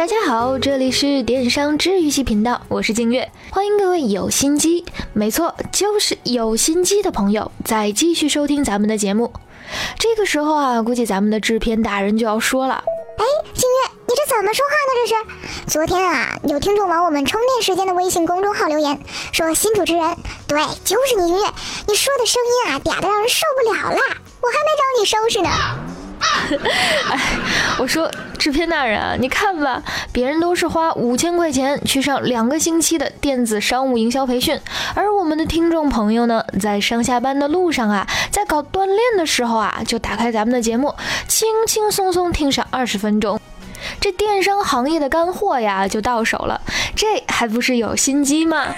大家好，这里是电商治愈系频道，我是静月，欢迎各位有心机，没错，就是有心机的朋友再继续收听咱们的节目。这个时候啊，估计咱们的制片大人就要说了：“哎，静月，你这怎么说话呢？这是昨天啊，有听众往我们充电时间的微信公众号留言，说新主持人，对，就是你，音乐，你说的声音啊，嗲的让人受不了啦，我还没找你收拾呢。”哎，我说制片大人啊，你看吧，别人都是花五千块钱去上两个星期的电子商务营销培训，而我们的听众朋友呢，在上下班的路上啊，在搞锻炼的时候啊，就打开咱们的节目，轻轻松松听上二十分钟，这电商行业的干货呀就到手了，这还不是有心机吗？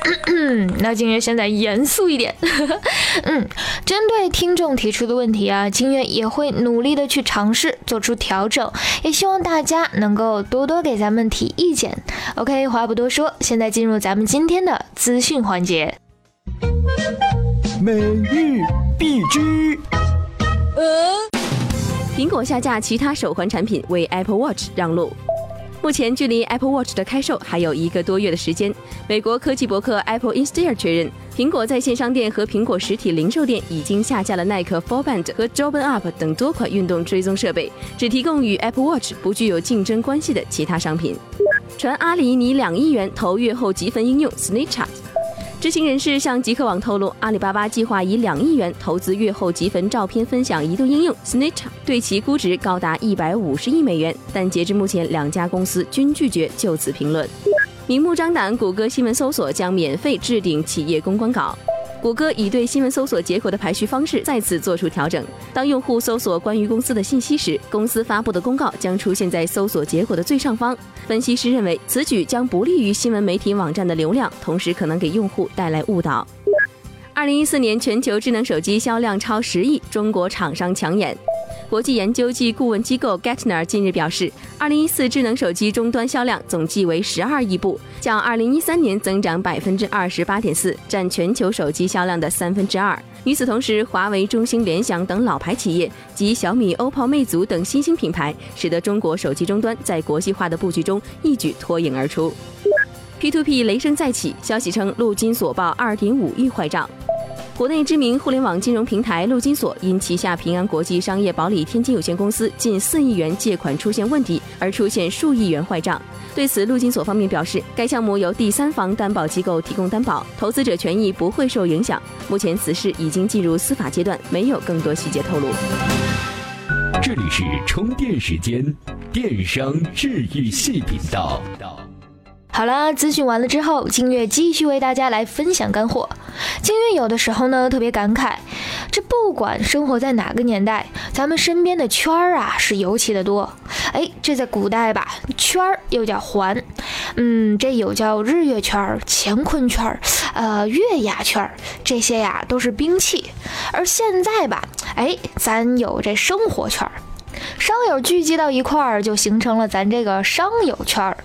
那金月现在严肃一点。嗯，针对听众提出的问题啊，金月也会努力的去尝试做出调整，也希望大家能够多多给咱们提意见。OK，话不多说，现在进入咱们今天的资讯环节。美玉必知。呃，苹果下架其他手环产品，为 Apple Watch 让路。目前距离 Apple Watch 的开售还有一个多月的时间。美国科技博客 Apple Insider 确认，苹果在线商店和苹果实体零售店已经下架了耐克 ForBand 和 Jordan Up 等多款运动追踪设备，只提供与 Apple Watch 不具有竞争关系的其他商品。传阿里拟两亿元投阅后积分应用 Snapchat。知情人士向极客网透露，阿里巴巴计划以两亿元投资月后积分照片分享移动应用 Snitch，对其估值高达一百五十亿美元。但截至目前，两家公司均拒绝就此评论。明目张胆，谷歌新闻搜索将免费置顶企业公关稿。谷歌已对新闻搜索结果的排序方式再次做出调整。当用户搜索关于公司的信息时，公司发布的公告将出现在搜索结果的最上方。分析师认为，此举将不利于新闻媒体网站的流量，同时可能给用户带来误导。二零一四年全球智能手机销量超十亿，中国厂商抢眼。国际研究及顾问机构 Gartner 近日表示，二零一四智能手机终端销量总计为十二亿部，较二零一三年增长百分之二十八点四，占全球手机销量的三分之二。与此同时，华为、中兴、联想等老牌企业及小米、OPPO、魅族等新兴品牌，使得中国手机终端在国际化的布局中一举脱颖而出。P2P 雷声再起，消息称陆金所报二点五亿坏账。国内知名互联网金融平台陆金所因旗下平安国际商业保理天津有限公司近四亿元借款出现问题，而出现数亿元坏账。对此，陆金所方面表示，该项目由第三方担保机构提供担保，投资者权益不会受影响。目前此事已经进入司法阶段，没有更多细节透露。这里是充电时间，电商治愈系频道。好啦，咨询完了之后，金月继续为大家来分享干货。金月有的时候呢特别感慨，这不管生活在哪个年代，咱们身边的圈儿啊是尤其的多。哎，这在古代吧，圈儿又叫环，嗯，这有叫日月圈、乾坤圈、呃月牙圈，这些呀都是兵器。而现在吧，哎，咱有这生活圈儿。商友聚集到一块儿，就形成了咱这个商友圈儿；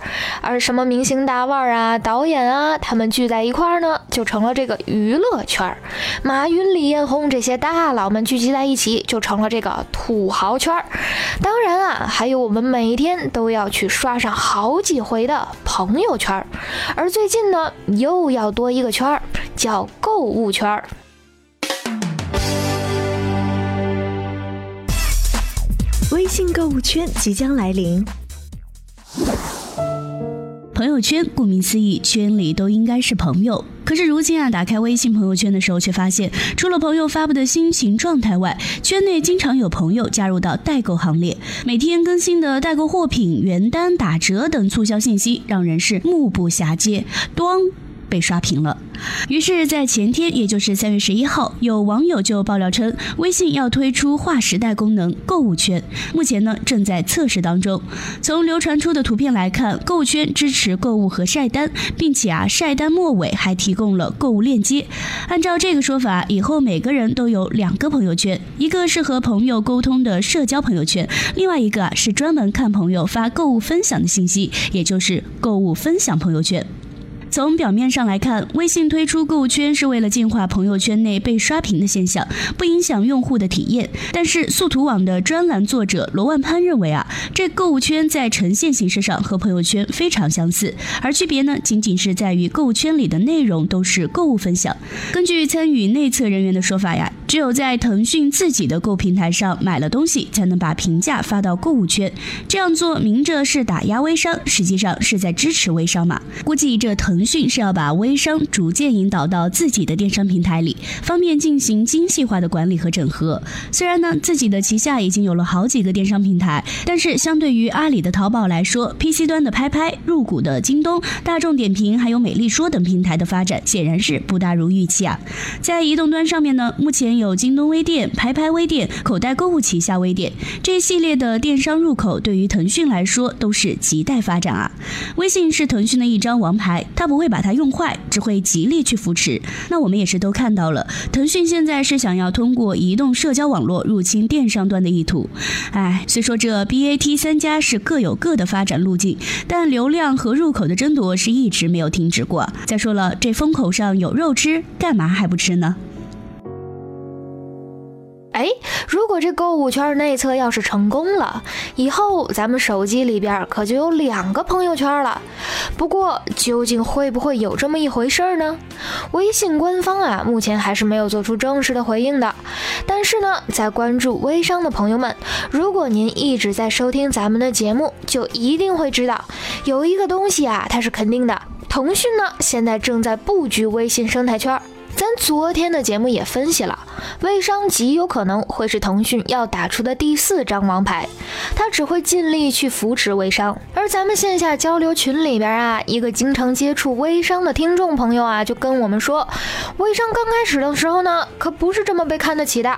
而什么明星大腕儿啊、导演啊，他们聚在一块儿呢，就成了这个娱乐圈儿。马云、李彦宏这些大佬们聚集在一起，就成了这个土豪圈儿。当然啊，还有我们每天都要去刷上好几回的朋友圈儿。而最近呢，又要多一个圈儿，叫购物圈儿。微信购物圈即将来临。朋友圈顾名思义，圈里都应该是朋友。可是如今啊，打开微信朋友圈的时候，却发现除了朋友发布的心情状态外，圈内经常有朋友加入到代购行列。每天更新的代购货品、原单、打折等促销信息，让人是目不暇接。咣。被刷屏了。于是，在前天，也就是三月十一号，有网友就爆料称，微信要推出划时代功能购物圈，目前呢正在测试当中。从流传出的图片来看，购物圈支持购物和晒单，并且啊晒单末尾还提供了购物链接。按照这个说法，以后每个人都有两个朋友圈，一个是和朋友沟通的社交朋友圈，另外一个啊是专门看朋友发购物分享的信息，也就是购物分享朋友圈。从表面上来看，微信推出购物圈是为了净化朋友圈内被刷屏的现象，不影响用户的体验。但是速图网的专栏作者罗万潘认为啊，这购物圈在呈现形式上和朋友圈非常相似，而区别呢，仅仅是在于购物圈里的内容都是购物分享。根据参与内测人员的说法呀，只有在腾讯自己的购物平台上买了东西，才能把评价发到购物圈。这样做明着是打压微商，实际上是在支持微商嘛？估计这。腾讯是要把微商逐渐引导到自己的电商平台里，方便进行精细化的管理和整合。虽然呢，自己的旗下已经有了好几个电商平台，但是相对于阿里的淘宝来说，PC 端的拍拍、入股的京东、大众点评还有美丽说等平台的发展显然是不大如预期啊。在移动端上面呢，目前有有京东微店、拍拍微店、口袋购物旗下微店这一系列的电商入口，对于腾讯来说都是亟待发展啊。微信是腾讯的一张王牌，它不。不会把它用坏，只会极力去扶持。那我们也是都看到了，腾讯现在是想要通过移动社交网络入侵电商端的意图。哎，虽说这 BAT 三家是各有各的发展路径，但流量和入口的争夺是一直没有停止过。再说了，这风口上有肉吃，干嘛还不吃呢？哎，如果这购物圈内测要是成功了，以后咱们手机里边可就有两个朋友圈了。不过，究竟会不会有这么一回事呢？微信官方啊，目前还是没有做出正式的回应的。但是呢，在关注微商的朋友们，如果您一直在收听咱们的节目，就一定会知道，有一个东西啊，它是肯定的。腾讯呢，现在正在布局微信生态圈。咱昨天的节目也分析了，微商极有可能会是腾讯要打出的第四张王牌，他只会尽力去扶持微商。而咱们线下交流群里边啊，一个经常接触微商的听众朋友啊，就跟我们说，微商刚开始的时候呢，可不是这么被看得起的，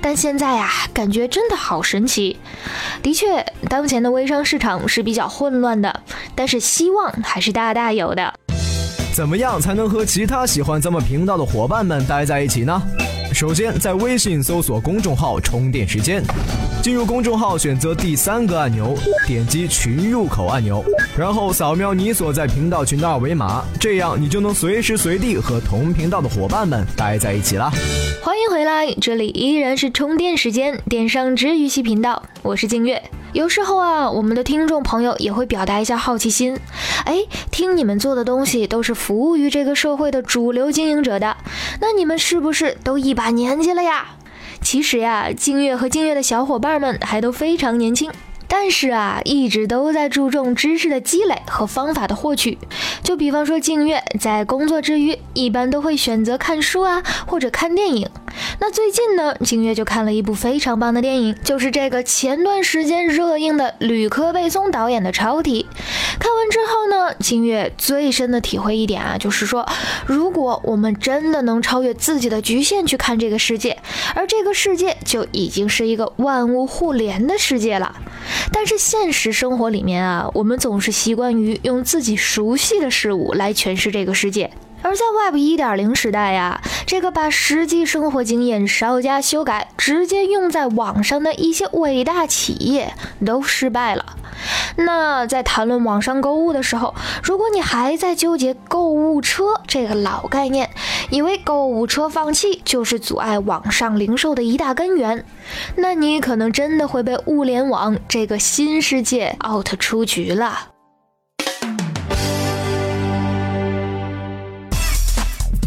但现在呀，感觉真的好神奇。的确，当前的微商市场是比较混乱的，但是希望还是大大有的。怎么样才能和其他喜欢咱们频道的伙伴们待在一起呢？首先，在微信搜索公众号“充电时间”，进入公众号，选择第三个按钮，点击群入口按钮，然后扫描你所在频道群的二维码，这样你就能随时随地和同频道的伙伴们待在一起了。欢迎回来，这里依然是充电时间电商治愈系频道，我是静月。有时候啊，我们的听众朋友也会表达一下好奇心。哎，听你们做的东西都是服务于这个社会的主流经营者的，那你们是不是都一把年纪了呀？其实呀，静月和静月的小伙伴们还都非常年轻。但是啊，一直都在注重知识的积累和方法的获取。就比方说，静月在工作之余，一般都会选择看书啊，或者看电影。那最近呢，静月就看了一部非常棒的电影，就是这个前段时间热映的吕克·贝松导演的《超体》。看完之后呢，静月最深的体会一点啊，就是说，如果我们真的能超越自己的局限去看这个世界，而这个世界就已经是一个万物互联的世界了。但是现实生活里面啊，我们总是习惯于用自己熟悉的事物来诠释这个世界。而在 Web 一点零时代呀，这个把实际生活经验稍加修改，直接用在网上的一些伟大企业都失败了。那在谈论网上购物的时候，如果你还在纠结购物车这个老概念，以为购物车放弃就是阻碍网上零售的一大根源，那你可能真的会被物联网这个新世界 out 出局了。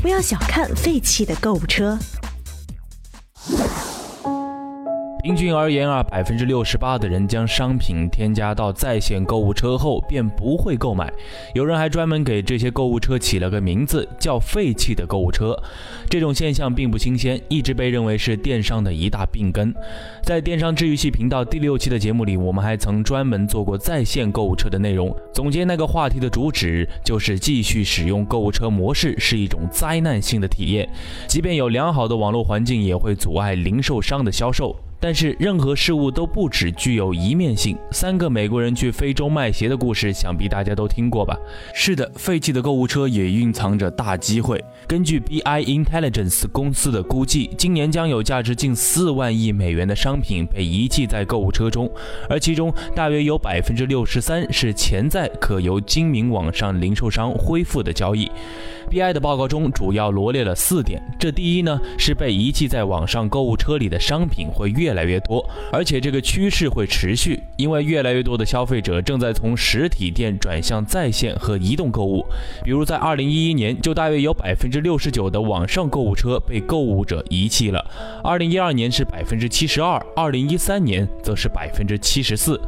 不要小看废弃的购物车。平均而言啊，百分之六十八的人将商品添加到在线购物车后便不会购买。有人还专门给这些购物车起了个名字，叫“废弃的购物车”。这种现象并不新鲜，一直被认为是电商的一大病根。在电商治愈系频道第六期的节目里，我们还曾专门做过在线购物车的内容。总结那个话题的主旨就是：继续使用购物车模式是一种灾难性的体验，即便有良好的网络环境，也会阻碍零售商的销售。但是任何事物都不只具有一面性。三个美国人去非洲卖鞋的故事，想必大家都听过吧？是的，废弃的购物车也蕴藏着大机会。根据 BI Intelligence 公司的估计，今年将有价值近四万亿美元的商品被遗弃在购物车中，而其中大约有百分之六十三是潜在可由精明网上零售商恢复的交易。BI 的报告中主要罗列了四点：这第一呢，是被遗弃在网上购物车里的商品会越越来越多，而且这个趋势会持续，因为越来越多的消费者正在从实体店转向在线和移动购物。比如在二零一一年，就大约有百分之六十九的网上购物车被购物者遗弃了；二零一二年是百分之七十二，二零一三年则是百分之七十四。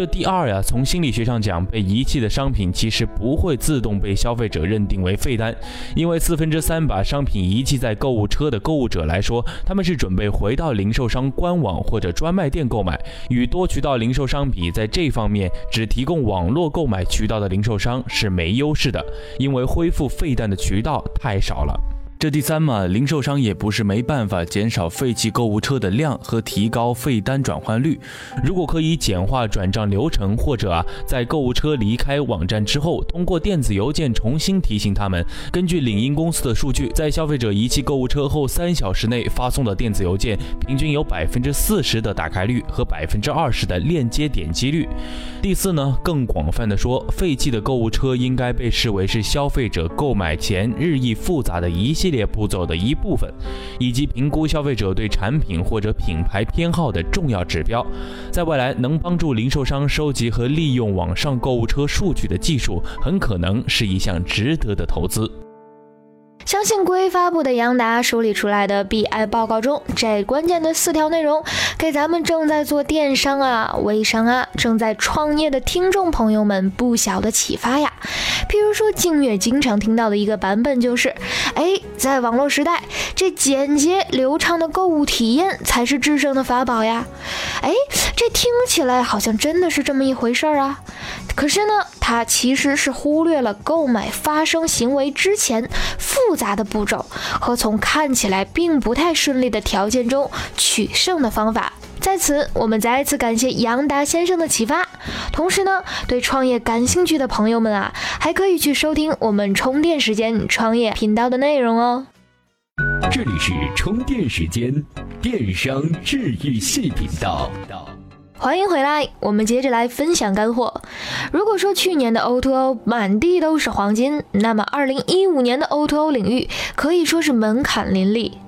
这第二呀，从心理学上讲，被遗弃的商品其实不会自动被消费者认定为废单，因为四分之三把商品遗弃在购物车的购物者来说，他们是准备回到零售商官网或者专卖店购买。与多渠道零售商比，在这方面只提供网络购买渠道的零售商是没优势的，因为恢复废单的渠道太少了。这第三嘛，零售商也不是没办法减少废弃购物车的量和提高废单转换率。如果可以简化转账流程，或者啊，在购物车离开网站之后，通过电子邮件重新提醒他们。根据领英公司的数据，在消费者遗弃购物车后三小时内发送的电子邮件，平均有百分之四十的打开率和百分之二十的链接点击率。第四呢，更广泛的说，废弃的购物车应该被视为是消费者购买前日益复杂的一系。列步骤的一部分，以及评估消费者对产品或者品牌偏好的重要指标，在未来能帮助零售商收集和利用网上购物车数据的技术，很可能是一项值得的投资。相信龟发布的杨达梳理出来的 BI 报告中，这关键的四条内容，给咱们正在做电商啊、微商啊、正在创业的听众朋友们不小的启发呀。譬如说，静月经常听到的一个版本就是：哎，在网络时代，这简洁流畅的购物体验才是制胜的法宝呀。哎，这听起来好像真的是这么一回事儿啊。可是呢，它其实是忽略了购买发生行为之前复杂的步骤和从看起来并不太顺利的条件中取胜的方法。在此，我们再次感谢杨达先生的启发。同时呢，对创业感兴趣的朋友们啊，还可以去收听我们充电时间创业频道的内容哦。这里是充电时间电商治愈系频道。欢迎回来，我们接着来分享干货。如果说去年的 O2O 满地都是黄金，那么2015年的 O2O 领域可以说是门槛林立。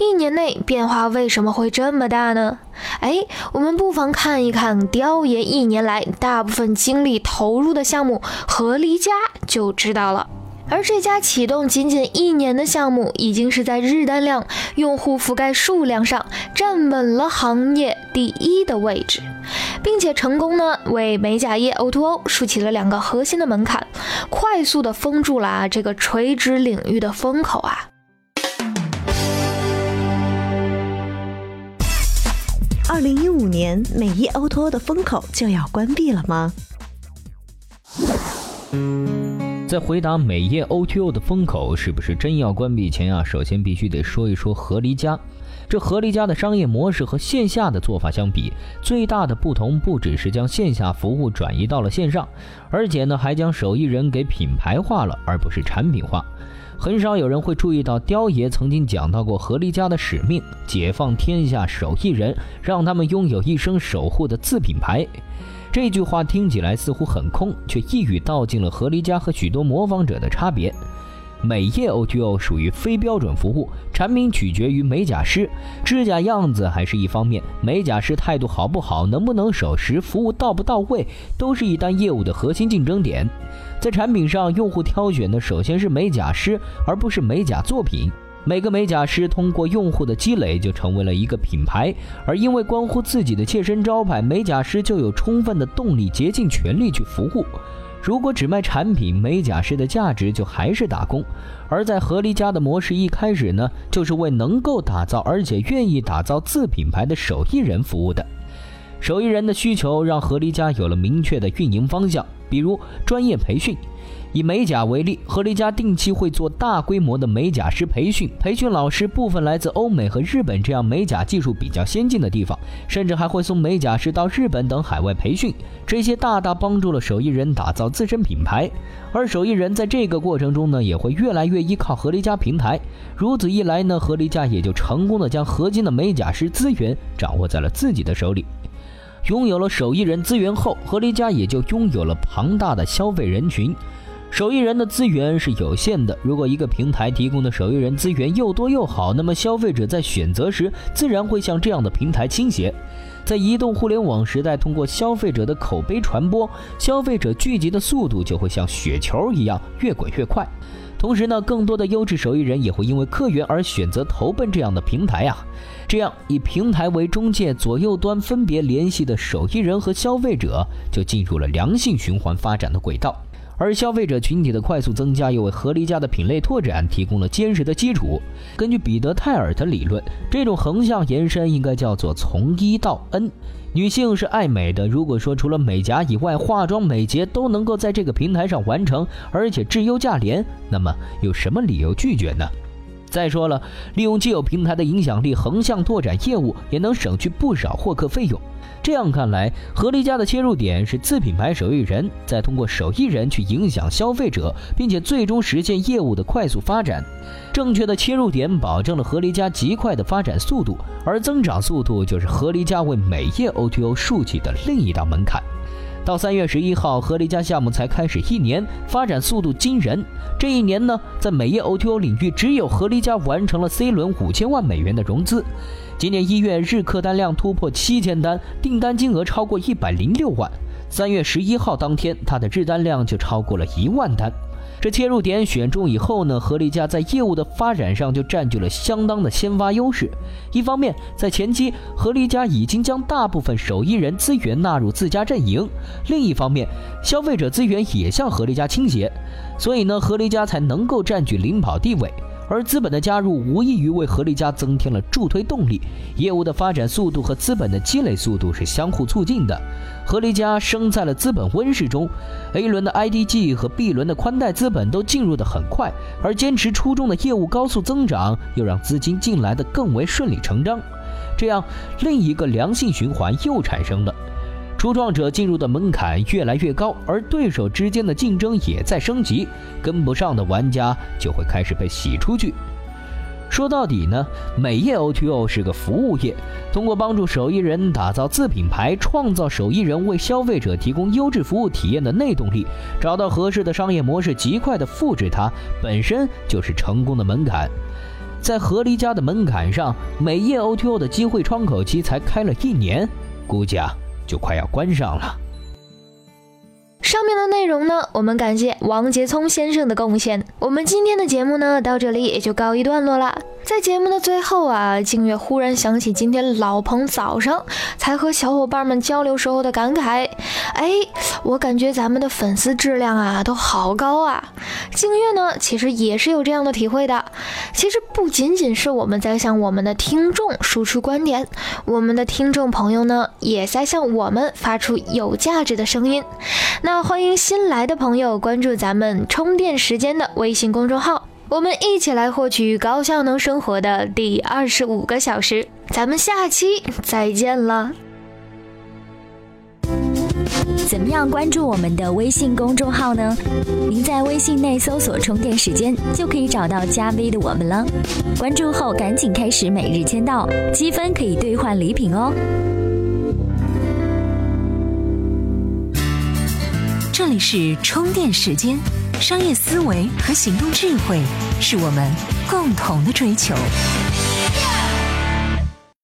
一年内变化为什么会这么大呢？哎，我们不妨看一看雕爷一年来大部分精力投入的项目和离家就知道了。而这家启动仅仅一年的项目，已经是在日单量、用户覆盖数量上站稳了行业第一的位置，并且成功呢为美甲业 O2O 竖起了两个核心的门槛，快速的封住了啊这个垂直领域的风口啊。二零一五年美业 O2O 的风口就要关闭了吗？在回答美业 O2O 的风口是不是真要关闭前啊，首先必须得说一说合离家。这合离家的商业模式和线下的做法相比，最大的不同不只是将线下服务转移到了线上，而且呢还将手艺人给品牌化了，而不是产品化。很少有人会注意到，雕爷曾经讲到过合离家的使命：解放天下手艺人，让他们拥有一生守护的自品牌。这句话听起来似乎很空，却一语道尽了合离家和许多模仿者的差别。美业 O2O 属于非标准服务，产品取决于美甲师，指甲样子还是一方面，美甲师态度好不好，能不能守时，服务到不到位，都是一单业务的核心竞争点。在产品上，用户挑选的首先是美甲师，而不是美甲作品。每个美甲师通过用户的积累就成为了一个品牌，而因为关乎自己的切身招牌，美甲师就有充分的动力，竭尽全力去服务。如果只卖产品，美甲师的价值就还是打工。而在合离家的模式一开始呢，就是为能够打造而且愿意打造自品牌的手艺人服务的。手艺人的需求让合离家有了明确的运营方向，比如专业培训。以美甲为例，合离家定期会做大规模的美甲师培训，培训老师部分来自欧美和日本这样美甲技术比较先进的地方，甚至还会送美甲师到日本等海外培训。这些大大帮助了手艺人打造自身品牌，而手艺人在这个过程中呢，也会越来越依靠合离家平台。如此一来呢，合离家也就成功的将核心的美甲师资源掌握在了自己的手里。拥有了手艺人资源后，合离家也就拥有了庞大的消费人群。手艺人的资源是有限的，如果一个平台提供的手艺人资源又多又好，那么消费者在选择时自然会向这样的平台倾斜。在移动互联网时代，通过消费者的口碑传播，消费者聚集的速度就会像雪球一样越滚越快。同时呢，更多的优质手艺人也会因为客源而选择投奔这样的平台啊。这样以平台为中介，左右端分别联系的手艺人和消费者就进入了良性循环发展的轨道。而消费者群体的快速增加，又为合离家的品类拓展提供了坚实的基础。根据彼得泰尔的理论，这种横向延伸应该叫做从一到 N。女性是爱美的，如果说除了美甲以外，化妆、美睫都能够在这个平台上完成，而且质优价廉，那么有什么理由拒绝呢？再说了，利用既有平台的影响力横向拓展业务，也能省去不少获客费用。这样看来，合力家的切入点是自品牌手艺人，再通过手艺人去影响消费者，并且最终实现业务的快速发展。正确的切入点保证了合力家极快的发展速度，而增长速度就是合力家为美业 O2O 竖起的另一道门槛。到三月十一号，合力家项目才开始一年，发展速度惊人。这一年呢，在美业 O T O 领域，只有合力家完成了 C 轮五千万美元的融资。今年一月，日客单量突破七千单，订单金额超过一百零六万。三月十一号当天，它的日单量就超过了一万单。这切入点选中以后呢，合力家在业务的发展上就占据了相当的先发优势。一方面，在前期，合力家已经将大部分手艺人资源纳入自家阵营；另一方面，消费者资源也向合力家倾斜，所以呢，合力家才能够占据领跑地位。而资本的加入无异于为合力家增添了助推动力，业务的发展速度和资本的积累速度是相互促进的。合力家生在了资本温室中，A 轮的 IDG 和 B 轮的宽带资本都进入的很快，而坚持初衷的业务高速增长，又让资金进来的更为顺理成章。这样，另一个良性循环又产生了。初创者进入的门槛越来越高，而对手之间的竞争也在升级，跟不上的玩家就会开始被洗出去。说到底呢，美业 O2O 是个服务业，通过帮助手艺人打造自品牌，创造手艺人为消费者提供优质服务体验的内动力，找到合适的商业模式，极快的复制它，本身就是成功的门槛。在合离家的门槛上，美业 O2O 的机会窗口期才开了一年，估计啊。就快要关上了。上面的内容呢，我们感谢王杰聪先生的贡献。我们今天的节目呢，到这里也就告一段落了。在节目的最后啊，静月忽然想起今天老彭早上才和小伙伴们交流时候的感慨，哎，我感觉咱们的粉丝质量啊都好高啊。静月呢，其实也是有这样的体会的。其实不仅仅是我们在向我们的听众输出观点，我们的听众朋友呢，也在向我们发出有价值的声音。那欢迎新来的朋友关注咱们充电时间的微信公众号。我们一起来获取高效能生活的第二十五个小时，咱们下期再见了。怎么样关注我们的微信公众号呢？您在微信内搜索“充电时间”就可以找到加 V 的我们了。关注后赶紧开始每日签到，积分可以兑换礼品哦。这里是充电时间。商业思维和行动智慧是我们共同的追求。